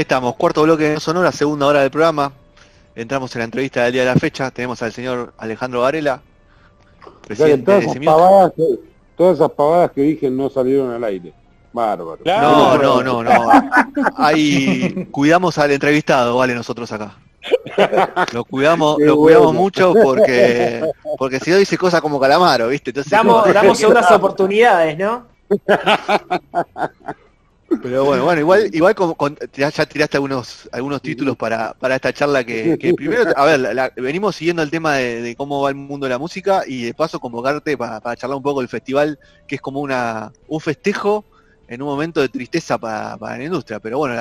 Ahí estamos, cuarto bloque de Sonora, segunda hora del programa. Entramos en la entrevista del día de la fecha. Tenemos al señor Alejandro Varela, presidente todas, esas pavadas que, todas esas pavadas que dije no salieron al aire. Bárbaro. No, no, no, no. Ahí cuidamos al entrevistado, vale, nosotros acá. Lo cuidamos, lo cuidamos mucho porque porque si no dice cosas como calamaro, ¿viste? Entonces, damos, damos segundas oportunidades, ¿no? Pero bueno, bueno, igual, igual ya, tiraste algunos, algunos títulos para, para esta charla que, primero, a ver, venimos siguiendo el tema de, cómo va el mundo de la música y de paso convocarte para, para charlar un poco del festival, que es como una, un festejo en un momento de tristeza para, la industria. Pero bueno,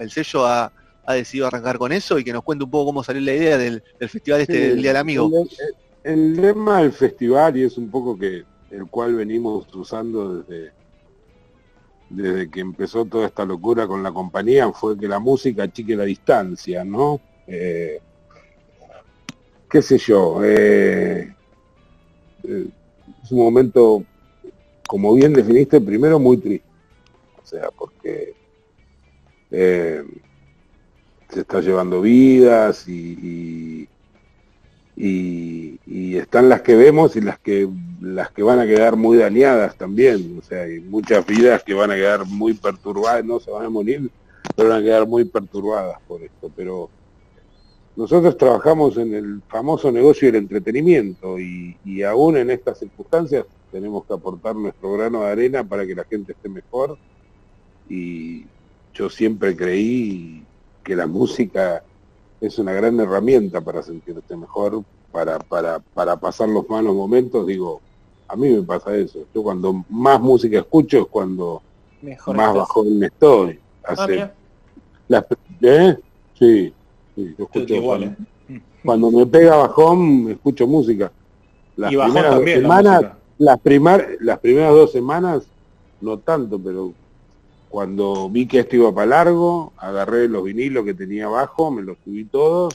el sello ha, decidido arrancar con eso y que nos cuente un poco cómo salió la idea del, festival este del Día del Amigo. El, el, lema del festival, y es un poco que el cual venimos usando desde desde que empezó toda esta locura con la compañía fue que la música achique la distancia, ¿no? Eh, qué sé yo, eh, eh, es un momento, como bien definiste, primero muy triste, o sea, porque se está llevando vidas y, están las que vemos y las que las que van a quedar muy dañadas también, o sea, hay muchas vidas que van a quedar muy perturbadas, no se van a morir, pero van a quedar muy perturbadas por esto, pero nosotros trabajamos en el famoso negocio del entretenimiento y, y aún en estas circunstancias tenemos que aportar nuestro grano de arena para que la gente esté mejor. Y yo siempre creí que la música es una gran herramienta para sentirte mejor, para, para, para pasar los malos momentos, digo, a mí me pasa eso. Yo cuando más música escucho es cuando más bajón estoy. Ah, Hace, ¿eh? Sí, sí, yo escucho igual, ¿eh? cuando, me pega bajón, escucho música. Las primeras dos semanas, las, las primeras dos semanas, no tanto, pero cuando vi que esto iba para largo, agarré los vinilos que tenía abajo, me los subí todos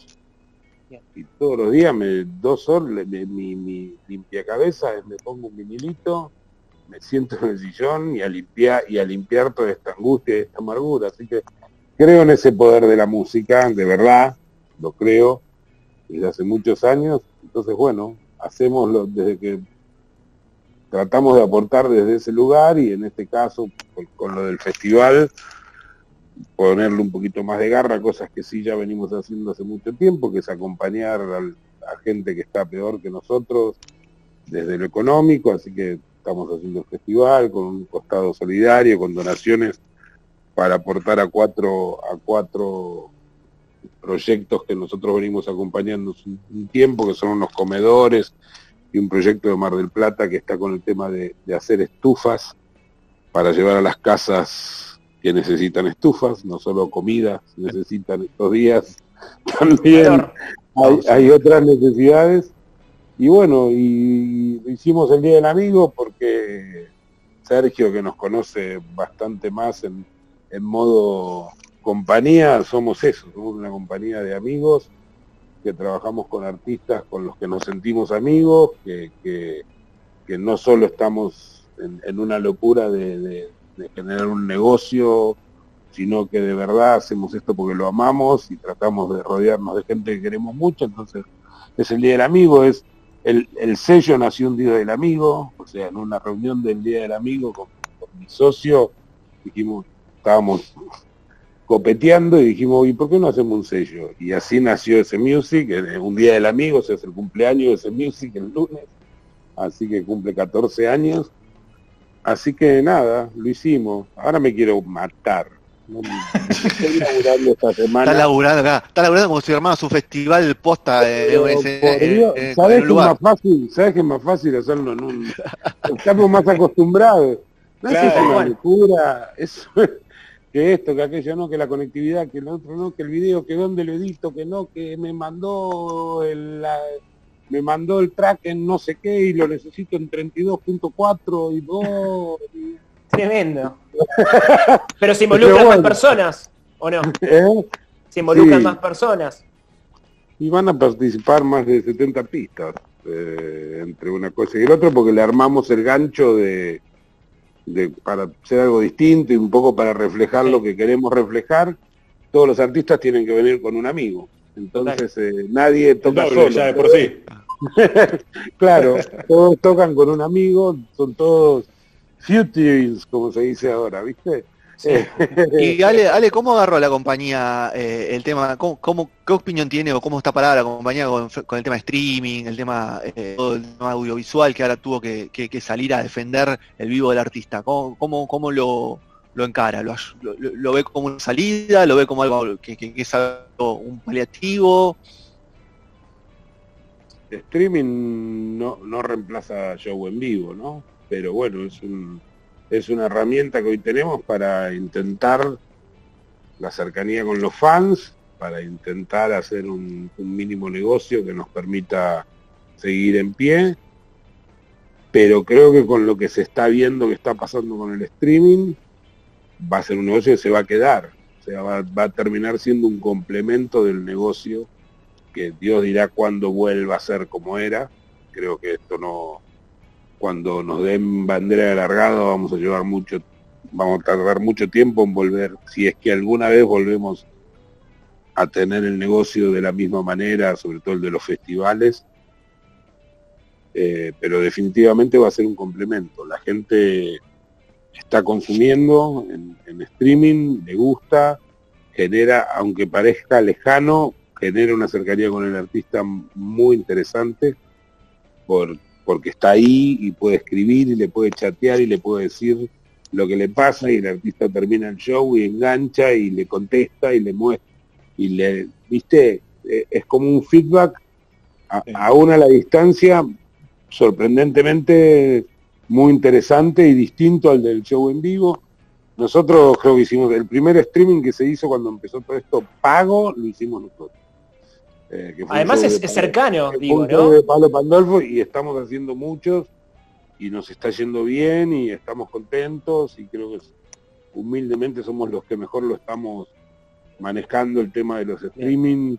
y todos los días, me, dos horas, mi, mi limpia cabeza, me pongo un vinilito, me siento en el sillón y a limpiar y a limpiar toda esta angustia y esta amargura. Así que creo en ese poder de la música, de verdad, lo creo, desde hace muchos años. Entonces, bueno, hacemos desde que tratamos de aportar desde ese lugar y en este caso con, lo del festival ponerle un poquito más de garra, cosas que sí ya venimos haciendo hace mucho tiempo, que es acompañar a gente que está peor que nosotros desde lo económico, así que estamos haciendo el festival con un costado solidario, con donaciones para aportar a cuatro, a cuatro proyectos que nosotros venimos acompañando un tiempo, que son unos comedores, y un proyecto de Mar del Plata que está con el tema de, hacer estufas para llevar a las casas que necesitan estufas, no solo comida, necesitan estos días, también hay, otras necesidades. Y bueno, y hicimos el Día del Amigo porque Sergio, que nos conoce bastante más en, en modo compañía, somos eso, somos una compañía de amigos que trabajamos con artistas con los que nos sentimos amigos, que, que, no solo estamos en, una locura de, generar un negocio, sino que de verdad hacemos esto porque lo amamos y tratamos de rodearnos de gente que queremos mucho, entonces es el Día del Amigo, es el, el sello nació un Día del Amigo, o sea, en una reunión del Día del Amigo con, con mi socio, dijimos, estábamos copeteando y dijimos, ¿y por qué no hacemos un sello? Y así nació ese music, un día del amigo, se hace el cumpleaños de ese music el lunes, así que cumple 14 años. Así que nada, lo hicimos. Ahora me quiero matar. estoy laburando esta semana. Está laburando acá, está laburando como si armara su festival posta de, ese, ¿Sabes que es más fácil? ¿Sabes que es más fácil hacerlo en un... Estamos más acostumbrados. No es una locura, eso que esto, que aquello no, que la conectividad, que el otro no, que el video, que dónde lo edito, que no, que me mandó el, me mandó el track en no sé qué y lo necesito en 32.4 y 2. Tremendo. Pero se involucran más personas, ¿o no? ¿Eh? Se involucran más personas. Y van a participar más de 70 pistas eh, entre una cosa y el otro porque le armamos el gancho de para hacer algo distinto y un poco para reflejar lo que queremos reflejar. todos los artistas tienen que venir con un amigo. Entonces eh, nadie toca solo. Ya de por sí. claro, todos tocan con un amigo, son todos futures, como se dice ahora, ¿viste? Y Ale, Ale, ¿cómo agarró la compañía eh, el tema? ¿cómo, ¿Qué opinión tiene o cómo está parada la compañía con, el tema de streaming, el tema, eh, el tema audiovisual que ahora tuvo que, salir a defender el vivo del artista? ¿Cómo, cómo, lo, lo encara? ¿Lo, lo, ve como una salida? ¿Lo ve como algo que, es algo, un paliativo? Streaming no, no reemplaza show en vivo, ¿no? Pero bueno, es un es una herramienta que hoy tenemos para intentar la cercanía con los fans, para intentar hacer un, mínimo negocio que nos permita seguir en pie. Pero creo que con lo que se está viendo que está pasando con el streaming, va a ser un negocio que se va a quedar. O sea, va, va a terminar siendo un complemento del negocio que Dios dirá cuándo vuelva a ser como era. Creo que esto no, cuando nos den bandera de largado vamos a llevar mucho, vamos a tardar mucho tiempo en volver, si es que alguna vez volvemos a tener el negocio de la misma manera, sobre todo el de los festivales, eh, pero definitivamente va a ser un complemento. La gente está consumiendo en, en, streaming, le gusta, genera, aunque parezca lejano, genera una cercanía con el artista muy interesante, por, porque está ahí y puede escribir y le puede chatear y le puede decir lo que le pasa y el artista termina el show y engancha y le contesta y le muestra y le, viste, e, es como un feedback a, aún a la distancia sorprendentemente muy interesante y distinto al del show en vivo. Nosotros creo que hicimos el primer streaming que se hizo cuando empezó todo esto pago, lo hicimos nosotros. Eh, Además es, cercano, digo, ¿no? de Pablo Pandolfo y estamos haciendo muchos y nos está yendo bien y estamos contentos y creo que humildemente somos los que mejor lo estamos manejando el tema de los streaming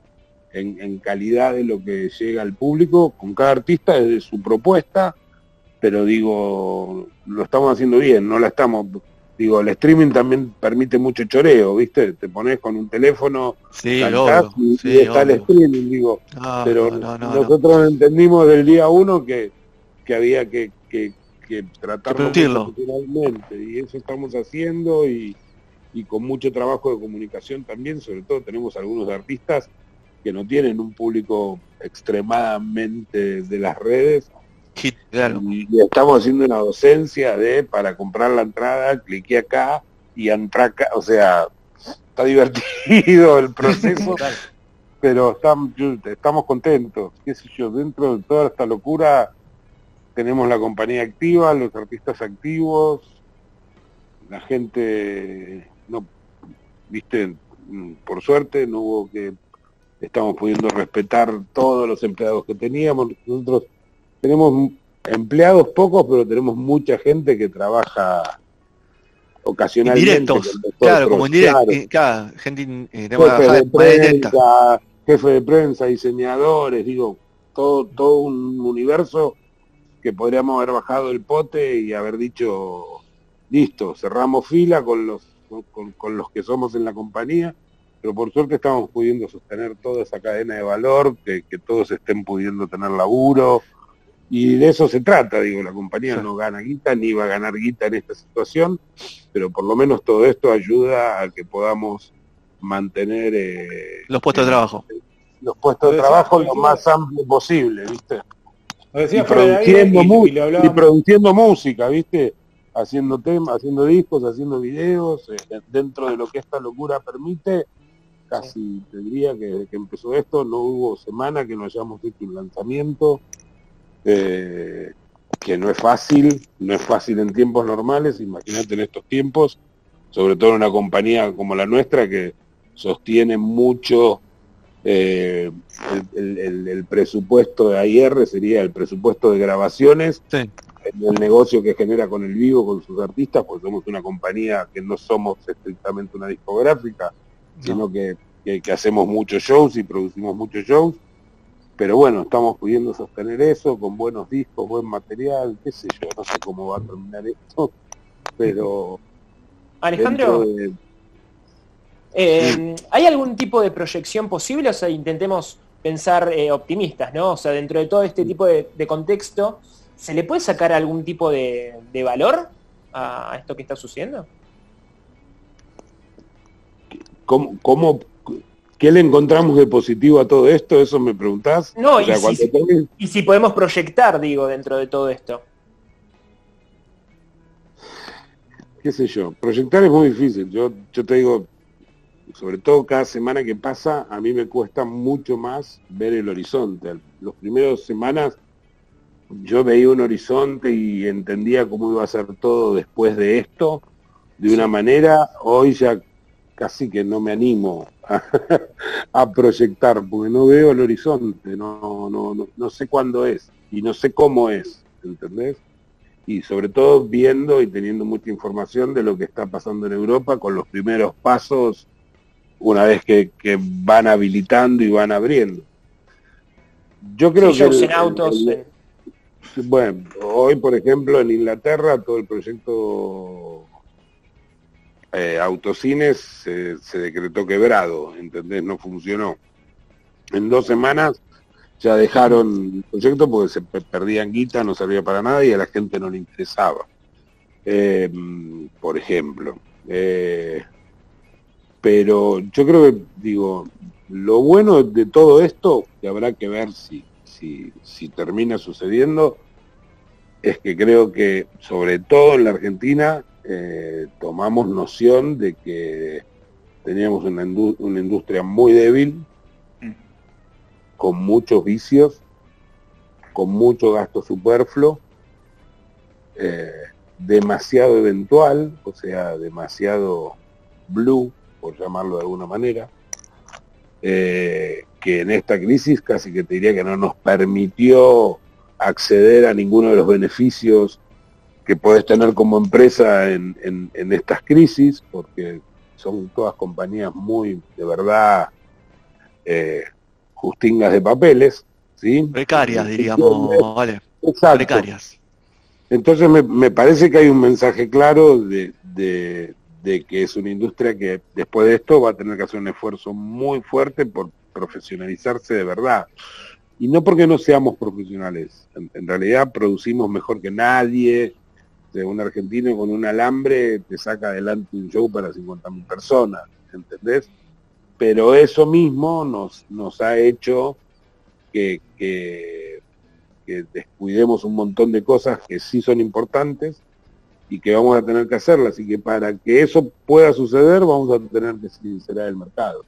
en, calidad de lo que llega al público. Con cada artista desde su propuesta pero digo lo estamos haciendo bien no la estamos digo, el streaming también permite mucho choreo, ¿viste? Te pones con un teléfono, sí, y, está el streaming, digo. pero nosotros entendimos del día uno que, había que, que, que tratarlo naturalmente, y eso estamos haciendo y, y con mucho trabajo de comunicación también, sobre todo tenemos algunos artistas que no tienen un público extremadamente de las redes, y, estamos haciendo una docencia de para comprar la entrada, clique acá y entra acá, o sea, está divertido el proceso, pero estamos, estamos contentos, qué sé yo, dentro de toda esta locura tenemos la compañía activa, los artistas activos, la gente, no, viste, por suerte no hubo que, estamos pudiendo respetar todos los empleados que teníamos, nosotros tenemos empleados pocos, pero tenemos mucha gente que trabaja ocasionalmente. Directos, claro, como indirecto, claro. gente eh, jefe, de prensa, jefe de prensa, diseñadores, digo, todo, todo un universo que podríamos haber bajado el pote y haber dicho, listo, cerramos fila con los, con los que somos en la compañía, pero por suerte estamos pudiendo sostener toda esa cadena de valor, que, que todos estén pudiendo tener laburo, y de eso se trata, digo, la compañía no gana guita ni va a ganar guita en esta situación, pero por lo menos todo esto ayuda a que podamos mantener eh, los puestos de trabajo. Los puestos de trabajo lo más amplio posible, ¿viste? Y produciendo, y, produciendo música, ¿viste? Haciendo temas, haciendo discos, haciendo videos, eh, dentro de lo que esta locura permite, casi te diría que desde que empezó esto no hubo semana que no hayamos hecho un lanzamiento, eh, que no es fácil, no es fácil en tiempos normales, imagínate en estos tiempos, sobre todo en una compañía como la nuestra que sostiene mucho eh, el, presupuesto de AIR, sería el presupuesto de grabaciones, el negocio que genera con el vivo, con sus artistas, pues somos una compañía que no somos estrictamente una discográfica, sino que, que hacemos muchos shows y producimos muchos shows pero bueno, estamos pudiendo sostener eso con buenos discos, buen material, qué sé yo, no sé cómo va a terminar esto, pero... Alejandro, Eh, ¿Hay algún tipo de proyección posible? O sea, intentemos pensar eh, optimistas, ¿no? O sea, dentro de todo este tipo de, contexto, ¿se le puede sacar algún tipo de, valor a esto que está sucediendo? ¿Cómo, ¿Cómo, qué le encontramos de positivo a todo esto? ¿Eso me preguntás? No, y, si, y si podemos proyectar, digo, dentro de todo esto. qué sé yo, proyectar es muy difícil. Yo, yo te digo, sobre todo cada semana que pasa, a mí me cuesta mucho más ver el horizonte. Los primeros semanas yo veía un horizonte y entendía cómo iba a ser todo después de esto de una manera, hoy ya casi que no me animo a, proyectar, porque no veo el horizonte, no, no, no, no sé cuándo es y no sé cómo es, ¿entendés? y sobre todo viendo y teniendo mucha información de lo que está pasando en Europa con los primeros pasos una vez que, van habilitando y van abriendo. Yo creo que... en autos. bueno, hoy por ejemplo en Inglaterra todo el proyecto eh, autocines se, decretó quebrado, ¿entendés? No funcionó. En dos semanas ya dejaron el proyecto porque se perdían guita, no servía para nada y a la gente no le interesaba. Eh, por ejemplo. Eh, pero yo creo que, digo, lo bueno de todo esto, que habrá que ver si, si, si termina sucediendo, es que creo que, sobre todo en la Argentina, eh, tomamos noción de que teníamos una, industria muy débil, con muchos vicios, con mucho gasto superfluo, eh, demasiado eventual, o sea, demasiado blue, por llamarlo de alguna manera, eh, que en esta crisis casi que te diría que no nos permitió acceder a ninguno de los beneficios que puedes tener como empresa en, estas crisis, porque son todas compañías muy, de verdad, eh, justingas de papeles, ¿sí? Precarias, diríamos, vale. Precarias. Entonces me, parece que hay un mensaje claro de, de, que es una industria que después de esto va a tener que hacer un esfuerzo muy fuerte por profesionalizarse de verdad. Y no porque no seamos profesionales, en, realidad producimos mejor que nadie. De un argentino con un alambre te saca adelante un show para 50.000 personas, ¿entendés? pero eso mismo nos, nos ha hecho que, descuidemos un montón de cosas que sí son importantes y que vamos a tener que hacerlas. Y que para que eso pueda suceder vamos a tener que sincerar el mercado.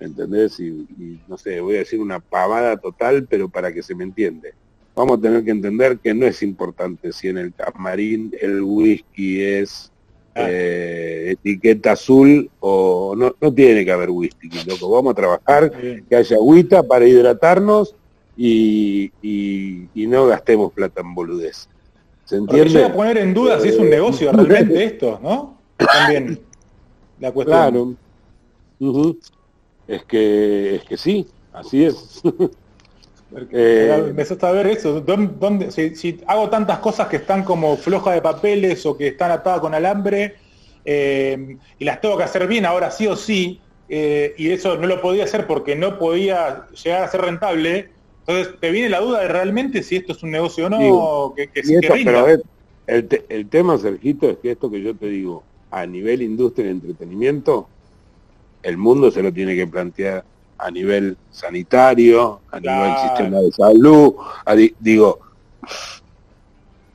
¿Entendés? Y, no sé, voy a decir una pavada total, pero para que se me entiende. Vamos a tener que entender que no es importante si en el camarín el whisky es eh, etiqueta azul o no, no tiene que haber whisky, loco. Vamos a trabajar, que haya agüita para hidratarnos y, y, no gastemos plata en boludez. ¿Se entiende? a poner en duda si es un negocio realmente esto, ¿no? También la cuestión. Claro. Es que es que sí, así es. Eh, me a ver eso. ¿Dónde, si, hago tantas cosas que están como flojas de papeles o que están atadas con alambre eh, y las tengo que hacer bien ahora sí o sí, eh, y eso no lo podía hacer porque no podía llegar a ser rentable, entonces te viene la duda de realmente si esto es un negocio o no, que, que, Pero el, el tema, Sergito, es que esto que yo te digo, a nivel industria y entretenimiento, el mundo se lo tiene que plantear a nivel sanitario, a nivel sistema de salud, digo,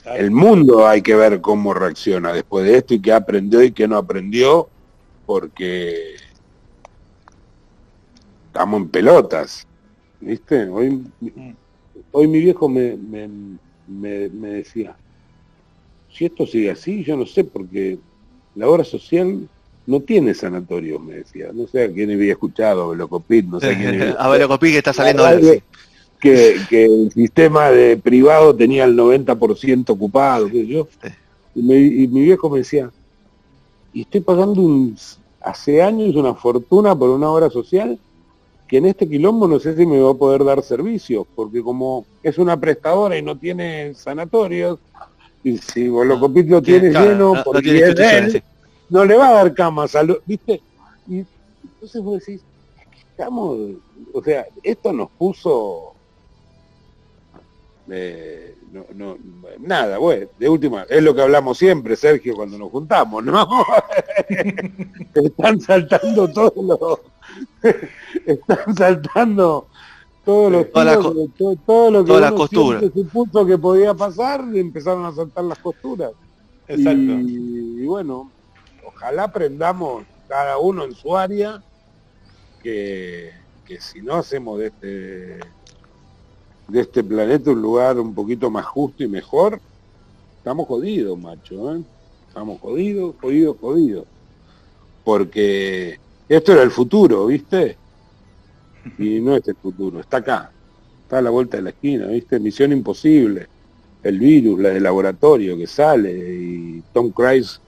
el mundo hay que ver cómo reacciona después de esto y qué aprendió y qué no aprendió, porque estamos en pelotas, ¿viste? Hoy, hoy mi viejo me, me, me, me decía, si esto sigue así, yo no sé, porque la obra social no tiene sanatorio, me decía. No sé a quién había escuchado, Velocopit, no sé quién A Velocopit que está saliendo que, que el sistema de privado tenía el 90% ocupado, qué yo. Y, mi viejo me decía, y estoy pagando un, hace años una fortuna por una obra social que en este quilombo no sé si me va a poder dar servicios, porque como es una prestadora y no tiene sanatorios, y si Velocopit lo tiene lleno, porque no le va a dar camas, ¿viste? Y Entonces vos decís, estamos, o sea, esto nos puso eh, no, no, nada, bueno, de última, es lo que hablamos siempre, Sergio, cuando nos juntamos, ¿no? están saltando todos los, están saltando todos los todo, lo que todas las se puso que podía pasar, empezaron a saltar las costuras. Exacto. Y, bueno, ojalá aprendamos cada uno en su área que, que si no hacemos de este de este planeta un lugar un poquito más justo y mejor, estamos jodidos, macho, ¿eh? Estamos jodidos, jodidos, jodidos. Porque esto era el futuro, ¿viste? Y no es el futuro, está acá, está a la vuelta de la esquina, ¿viste? Misión imposible. El virus, la de laboratorio que sale y Tom Cruise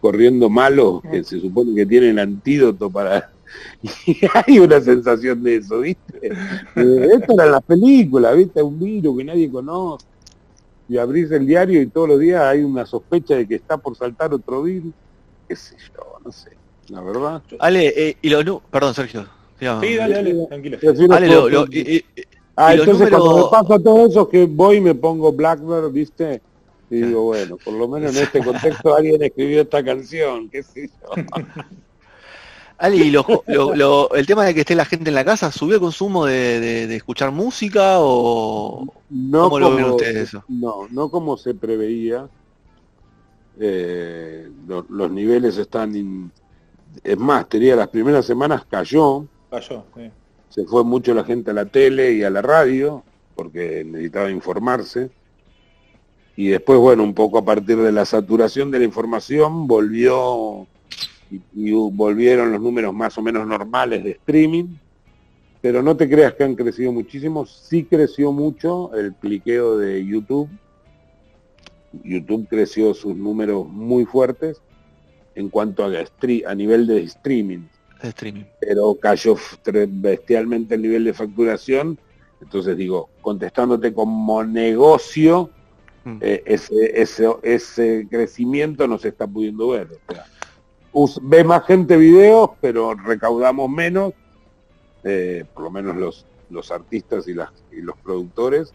corriendo malo, que se supone que tiene el antídoto para y hay una sensación de eso, ¿viste? Esto era la película, ¿viste? Un virus que nadie conoce. Y abrís el diario y todos los días hay una sospecha de que está por saltar otro virus. Qué sé yo, no sé. La verdad. Ale, eh, y lo... Perdón, Sergio. Sí, dale, dale, tranquilo. Ale, lo, ah, entonces cuando me pasa todo eso que voy y me pongo Blackbird, ¿viste? Y digo, bueno, por lo menos en este contexto alguien escribió esta canción, qué sé yo. Ali, el tema de que esté la gente en la casa, ¿subió el consumo de, escuchar música o no cómo lo ven ustedes eso? No, no como se preveía. Eh, los niveles están... es más, tenía las primeras semanas cayó. Cayó, Se fue mucho la gente a la tele y a la radio porque necesitaba informarse. Y después, bueno, un poco a partir de la saturación de la información, volvió y, volvieron los números más o menos normales de streaming, pero no te creas que han crecido muchísimo, sí creció mucho el cliqueo de YouTube, YouTube creció sus números muy fuertes en cuanto a, a nivel de streaming. streaming. Pero cayó bestialmente el nivel de facturación. Entonces digo, contestándote como negocio, mm. eh, ese, crecimiento no se está pudiendo ver ve más gente videos, pero recaudamos menos, eh, por lo menos los, artistas y, y los productores.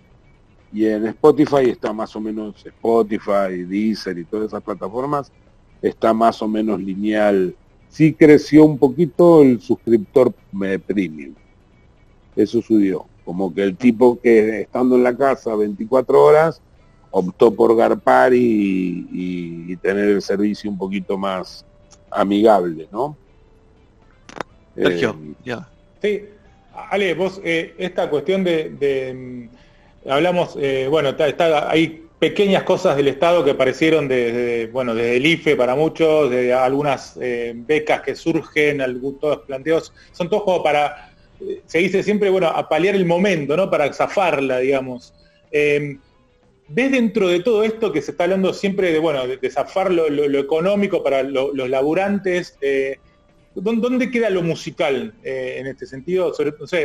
Y en Spotify está más o menos, Spotify, Deezer y todas esas plataformas, está más o menos lineal. Sí creció un poquito el suscriptor premium. Eso subió. Como que el tipo que estando en la casa 24 horas optó por garpar y, y tener el servicio un poquito más, amigable, ¿no? Sergio, eh, ya. Sí, Ale, vos, eh, esta cuestión de, hablamos, eh, bueno, está, hay pequeñas cosas del Estado que aparecieron desde, bueno, desde el IFE para muchos, de algunas becas que surgen, todos planteos, son todos como para, se dice siempre, bueno, a paliar el momento, ¿no? Para zafarla, digamos. ¿Ves dentro de todo esto que se está hablando siempre de, bueno, de, zafar lo, económico para los laburantes? Eh, ¿dónde, queda lo musical eh, en este sentido?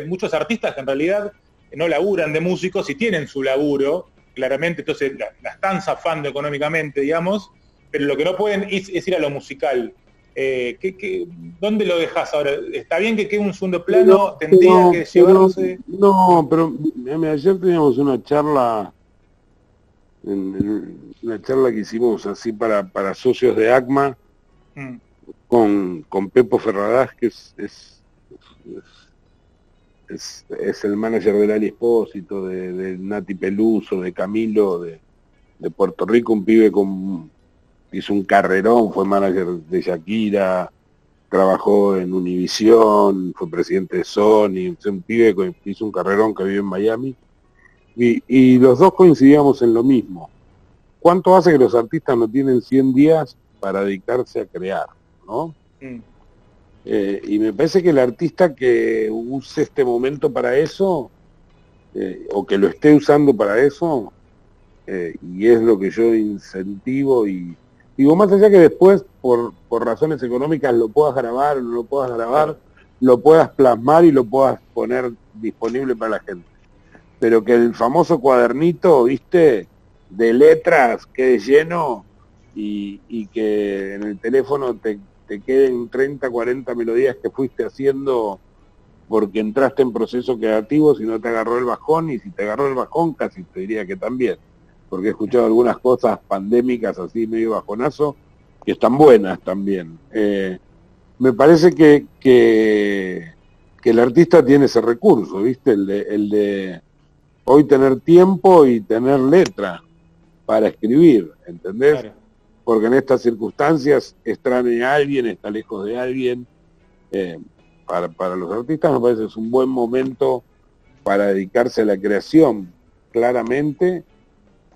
muchos artistas que en realidad no laburan de músicos y tienen su laburo, claramente, entonces la, están zafando económicamente, digamos, pero lo que no pueden es, ir a lo musical. Eh, ¿qué, dónde lo dejas ahora? ¿Está bien que quede un segundo plano? ¿Tendría que llevarse...? No, pero ayer teníamos una charla en, una charla que hicimos así para, para socios de ACMA mm. con, con Pepo Ferradas, que es, es, es, el manager del Ali Espósito, de, Nati Peluso, de Camilo, de, de Puerto Rico, un pibe con hizo un carrerón, fue manager de Shakira, trabajó en Univision, fue presidente de Sony, un pibe que hizo un carrerón que vive en Miami y, los dos coincidíamos en lo mismo. ¿Cuánto hace que los artistas no tienen 100 días para dedicarse a crear? ¿no? Mm. Eh, y me parece que el artista que use este momento para eso, eh, o que lo esté usando para eso, eh, y es lo que yo incentivo y digo, más allá que después, por, por razones económicas, lo puedas grabar o no lo puedas grabar, lo puedas plasmar y lo puedas poner disponible para la gente pero que el famoso cuadernito, viste, de letras quede lleno y, que en el teléfono te, te queden 30, 40 melodías que fuiste haciendo porque entraste en proceso creativo, si no te agarró el bajón, y si te agarró el bajón, casi te diría que también, porque he escuchado algunas cosas pandémicas así medio bajonazo, que están buenas también. Eh, me parece que, que, el artista tiene ese recurso, ¿viste? El de, el de hoy tener tiempo y tener letra para escribir, ¿entendés? Porque en estas circunstancias extraña a alguien, está lejos de alguien. Eh, para, para los artistas me parece que es un buen momento para dedicarse a la creación, claramente,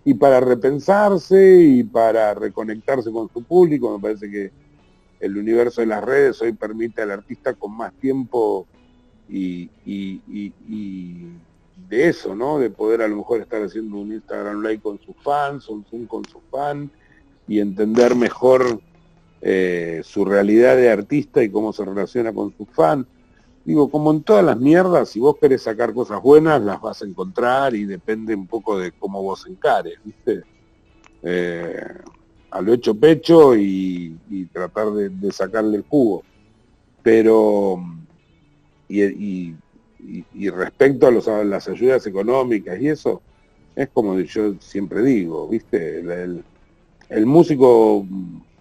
y para repensarse y para reconectarse con su público. Me parece que el universo de las redes hoy permite al artista con más tiempo y, de eso, ¿no? De poder a lo mejor estar haciendo un Instagram Live con sus fans, un Zoom con sus fans y entender mejor eh, su realidad de artista y cómo se relaciona con sus fans. Digo, como en todas las mierdas, si vos querés sacar cosas buenas, las vas a encontrar y depende un poco de cómo vos encares, ¿viste? Eh, a lo hecho pecho y, tratar de, sacarle el jugo. Pero, y, respecto a, los, las ayudas económicas y eso, es como yo siempre digo, ¿viste? El, el, músico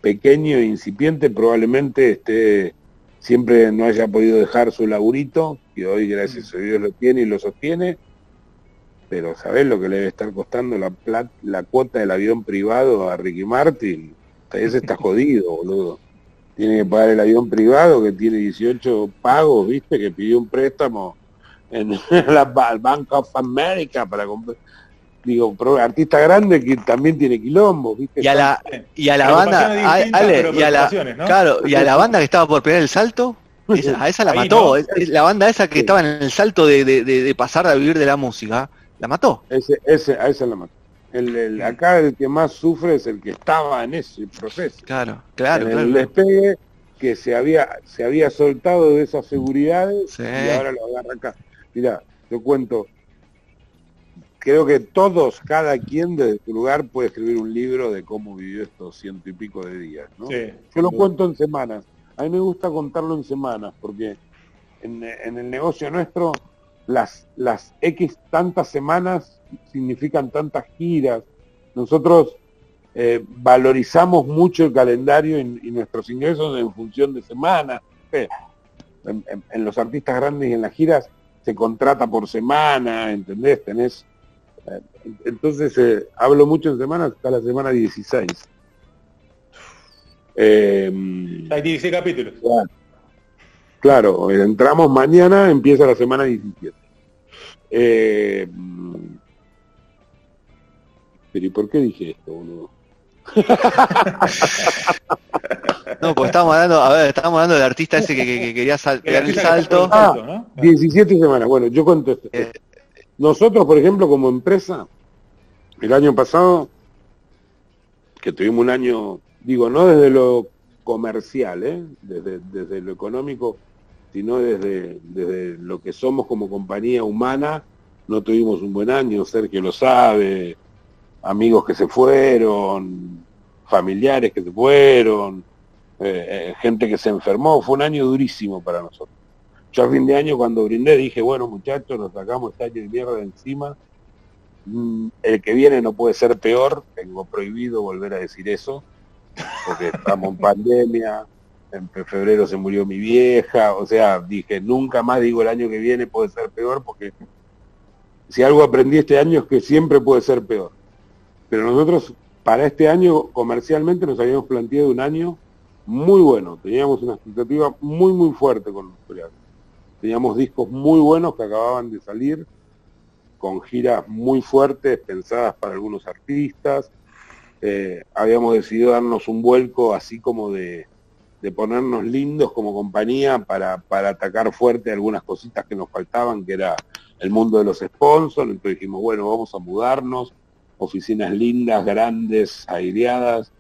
pequeño e incipiente probablemente esté siempre no haya podido dejar su laburito, que hoy gracias a Dios lo tiene y lo sostiene, pero ¿sabés lo que le debe estar costando la, la cuota del avión privado a Ricky Martin? Ese está jodido, boludo. Tiene que pagar el avión privado que tiene 18 pagos, ¿viste? Que pidió un préstamo en la Bank of America para comprar. Digo, artista grande que también tiene quilombo, ¿viste? Y a la, y a la banda, y a la, claro, y a la banda que estaba por pegar el salto, a esa la mató. La banda esa que estaba en el salto de, de, de, pasar a vivir de la música, la mató. Ese, ese, a esa la mató. El, acá el que más sufre es el que estaba en ese proceso. Claro, claro. el despegue que se había, se había soltado de esas seguridades y ahora lo agarra acá. Mira, yo cuento, creo que todos, cada quien desde su lugar puede escribir un libro de cómo vivió estos ciento y pico de días. ¿no? yo lo cuento en semanas. A mí me gusta contarlo en semanas porque en, en el negocio nuestro las, las X tantas semanas significan tantas giras. Nosotros eh, valorizamos mucho el calendario y, nuestros ingresos en función de semanas. En, los artistas grandes y en las giras se contrata por semana, ¿entendés? Tenés. Eh, entonces eh, hablo mucho en semanas hasta la semana 16. Hay 16 capítulos. Claro, entramos mañana, empieza la semana 17. Eh, pero ¿y por qué dije esto, boludo? no, pues estábamos hablando, a ver, estábamos hablando del artista ese que, quería pegar el salto. Ah, 17 semanas, bueno, yo cuento esto. Eh, Nosotros, por ejemplo, como empresa, el año pasado, que tuvimos un año, digo, no desde lo comercial, ¿eh? desde, desde lo económico, sino desde, desde lo que somos como compañía humana, no tuvimos un buen año, Sergio lo sabe, amigos que se fueron, familiares que se fueron, eh, eh, gente que se enfermó, fue un año durísimo para nosotros. Yo a fin de año cuando brindé dije, bueno muchachos, nos sacamos este año de mierda de encima, mm, el que viene no puede ser peor, tengo prohibido volver a decir eso, porque estamos en pandemia, en febrero se murió mi vieja, o sea, dije, nunca más digo el año que viene puede ser peor, porque si algo aprendí este año es que siempre puede ser peor. Pero nosotros para este año comercialmente nos habíamos planteado un año muy bueno, teníamos una expectativa muy muy fuerte con los Teníamos discos muy buenos que acababan de salir, con giras muy fuertes pensadas para algunos artistas. Eh, habíamos decidido darnos un vuelco así como de, de ponernos lindos como compañía para, para atacar fuerte algunas cositas que nos faltaban, que era el mundo de los sponsors, entonces dijimos, bueno, vamos a mudarnos, oficinas lindas, grandes, aireadas,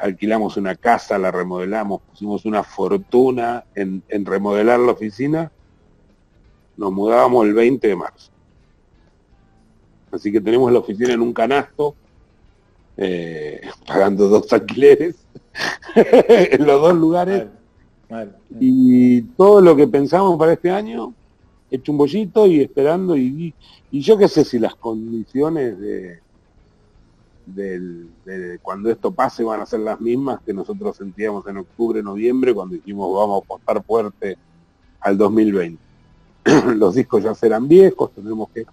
alquilamos una casa, la remodelamos, pusimos una fortuna en, en remodelar la oficina, nos mudábamos el 20 de marzo. Así que tenemos la oficina en un canasto, eh, pagando dos alquileres en los dos lugares. Y todo lo que pensamos para este año, hecho un bollito y esperando, y, y yo qué sé si las condiciones de, de cuando esto pase van a ser las mismas que nosotros sentíamos en octubre, noviembre, cuando dijimos vamos a apostar fuerte al 2020. Los discos ya serán viejos, tendremos que...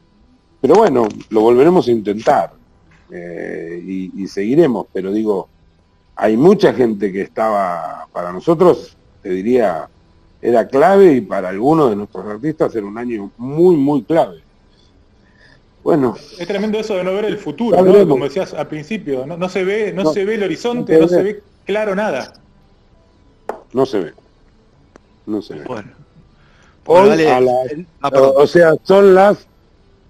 Pero bueno, lo volveremos a intentar eh, y, seguiremos, pero digo, hay mucha gente que estaba, para nosotros, te diría, era clave y para algunos de nuestros artistas era un año muy, muy clave. Bueno. Es tremendo eso de no ver el futuro, Como decías al principio, no, se ve, no, se ve el horizonte, no se ve claro nada. No se ve. No se ve. Bueno. Ah, o, sea, son las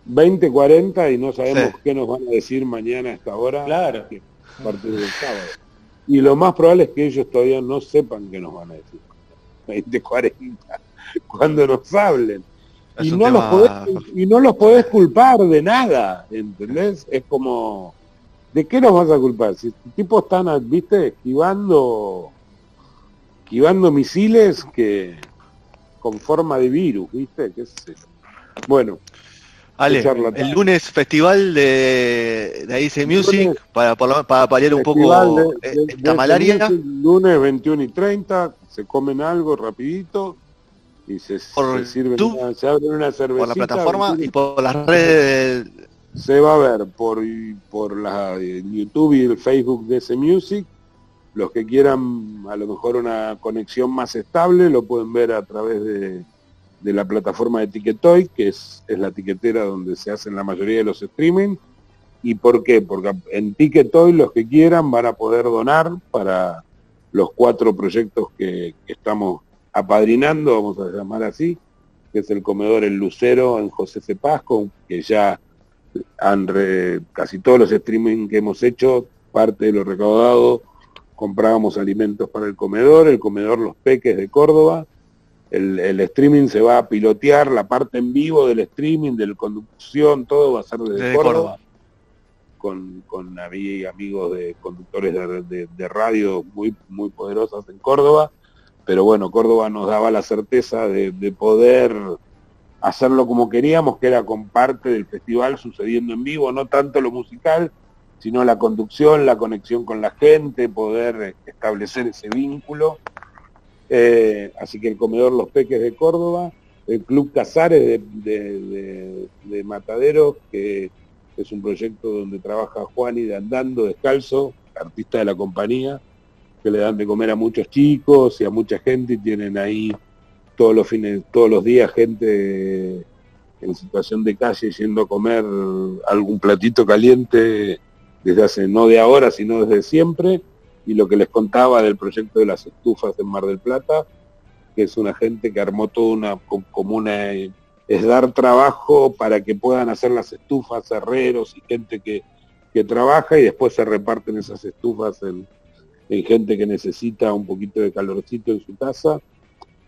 20:40 y no sabemos qué nos van a decir mañana a esta hora. Claro. A partir del sábado. Y lo más probable es que ellos todavía no sepan qué nos van a decir. 20:40. Cuando nos hablen. Y no, los podés, y no los podés culpar de nada, ¿entendés? Es como, ¿de qué nos vas a culpar? Si tipo tipos están, viste, esquivando, esquivando misiles que con forma de virus, ¿viste? ¿Qué Bueno. Ale, el lunes festival de, de Ice Music para, para, paliar un poco esta malaria. lunes 21 y 30, se comen algo rapidito y se, sirve una, se abre una cervecita. Por la plataforma y por las redes. Se va a ver por, por la YouTube y el Facebook de ese Music los que quieran a lo mejor una conexión más estable lo pueden ver a través de, la plataforma de Ticketoy, que es, es, la tiquetera donde se hacen la mayoría de los streaming. ¿Y por qué? Porque en Ticketoy los que quieran van a poder donar para los cuatro proyectos que, estamos apadrinando, vamos a llamar así, que es el comedor El Lucero en José Cepasco, que ya han casi todos los streaming que hemos hecho, parte de lo recaudado comprábamos alimentos para el comedor, el comedor Los Peques de Córdoba, el, streaming se va a pilotear, la parte en vivo del streaming, de la conducción, todo va a ser desde, Córdoba, con, con amigos de conductores de, radio muy, muy poderosos en Córdoba, pero bueno, Córdoba nos daba la certeza de, de poder hacerlo como queríamos, que era con parte del festival sucediendo en vivo, no tanto lo musical, sino la conducción, la conexión con la gente, poder establecer ese vínculo. Eh, así que el comedor Los Peques de Córdoba, el Club Casares de, de, Matadero, que es un proyecto donde trabaja Juan y de Andando Descalzo, artista de la compañía, le dan de comer a muchos chicos y a mucha gente y tienen ahí todos los fines, todos los días gente en situación de calle yendo a comer algún platito caliente desde hace, no de ahora, sino desde siempre, y lo que les contaba del proyecto de las estufas en Mar del Plata, que es una gente que armó toda una como una es dar trabajo para que puedan hacer las estufas, herreros y gente que, que trabaja y después se reparten esas estufas en, en, gente que necesita un poquito de calorcito en su casa.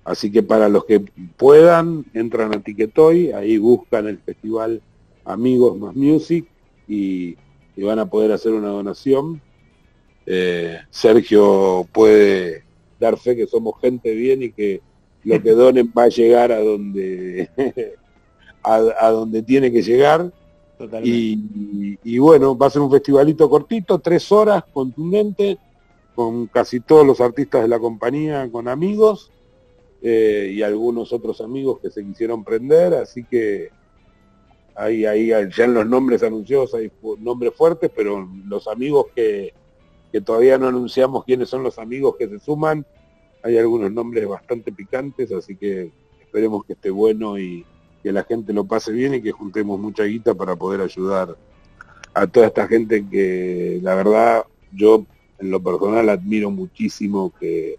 Así que para los que puedan, entran a Tiquetoy, ahí buscan el festival Amigos Más Music y, y van a poder hacer una donación. Eh, Sergio puede dar fe que somos gente bien y que lo que donen va a llegar a donde a, donde tiene que llegar. Y, bueno, va a ser un festivalito cortito, tres horas, contundente, con casi todos los artistas de la compañía, con amigos eh, y algunos otros amigos que se quisieron prender, así que Ahí, ahí ya en los nombres anunciados hay nombres fuertes, pero los amigos que, todavía no anunciamos quiénes son los amigos que se suman, hay algunos nombres bastante picantes, así que esperemos que esté bueno y que la gente lo pase bien y que juntemos mucha guita para poder ayudar a toda esta gente que la verdad yo en lo personal admiro muchísimo que,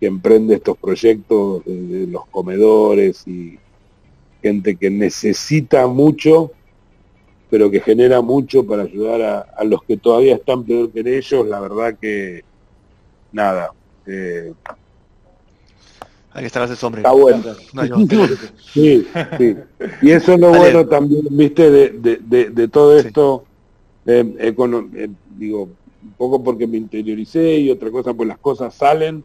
emprende estos proyectos de los comedores y, gente que necesita mucho, pero que genera mucho para ayudar a, los que todavía están peor que ellos, la verdad que nada. Eh, hay que estar ese hombre. Está bueno. sí, sí. Y eso es lo bueno también, viste, de, de, de, todo esto, eh, eh, digo, un poco porque me interioricé y otra cosa pues las cosas salen.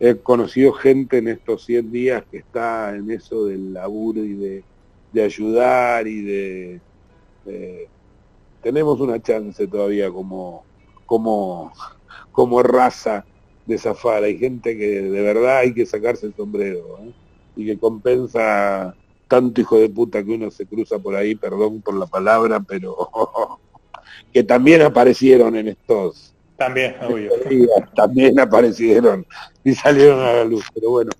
He conocido gente en estos 100 días que está en eso del laburo y de, de ayudar y de, Tenemos una chance todavía como, como, como raza de zafar. Hay gente que de verdad hay que sacarse el sombrero ¿eh? y que compensa tanto hijo de puta que uno se cruza por ahí, perdón por la palabra, pero que también aparecieron en estos. También, también aparecieron y salieron a la luz. Pero bueno,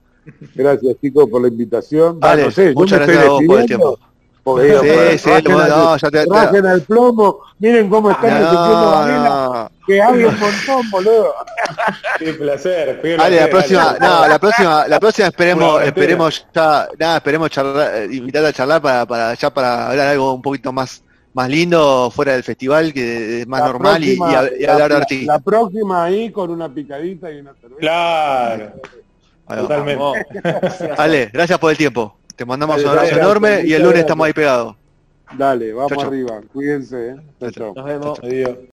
gracias chicos por la invitación. Vale, muchas gracias por el tiempo. sí, sí, no, ya te, rajen al plomo, miren cómo están no, no. que hay un montón, boludo. Qué placer. Dale, la próxima, no, la próxima, la próxima esperemos, esperemos ya, nada, esperemos charlar, eh, invitar a charlar para, para ya para hablar algo un poquito más más lindo fuera del festival que es más normal y, hablar de artistas. La próxima ahí con una picadita y una cerveza. Claro. Totalmente. Ale, gracias por el tiempo. Te mandamos un abrazo enorme y el lunes estamos ahí pegados. Dale, vamos arriba. Cuídense. ¿eh? Nos vemos. Adiós.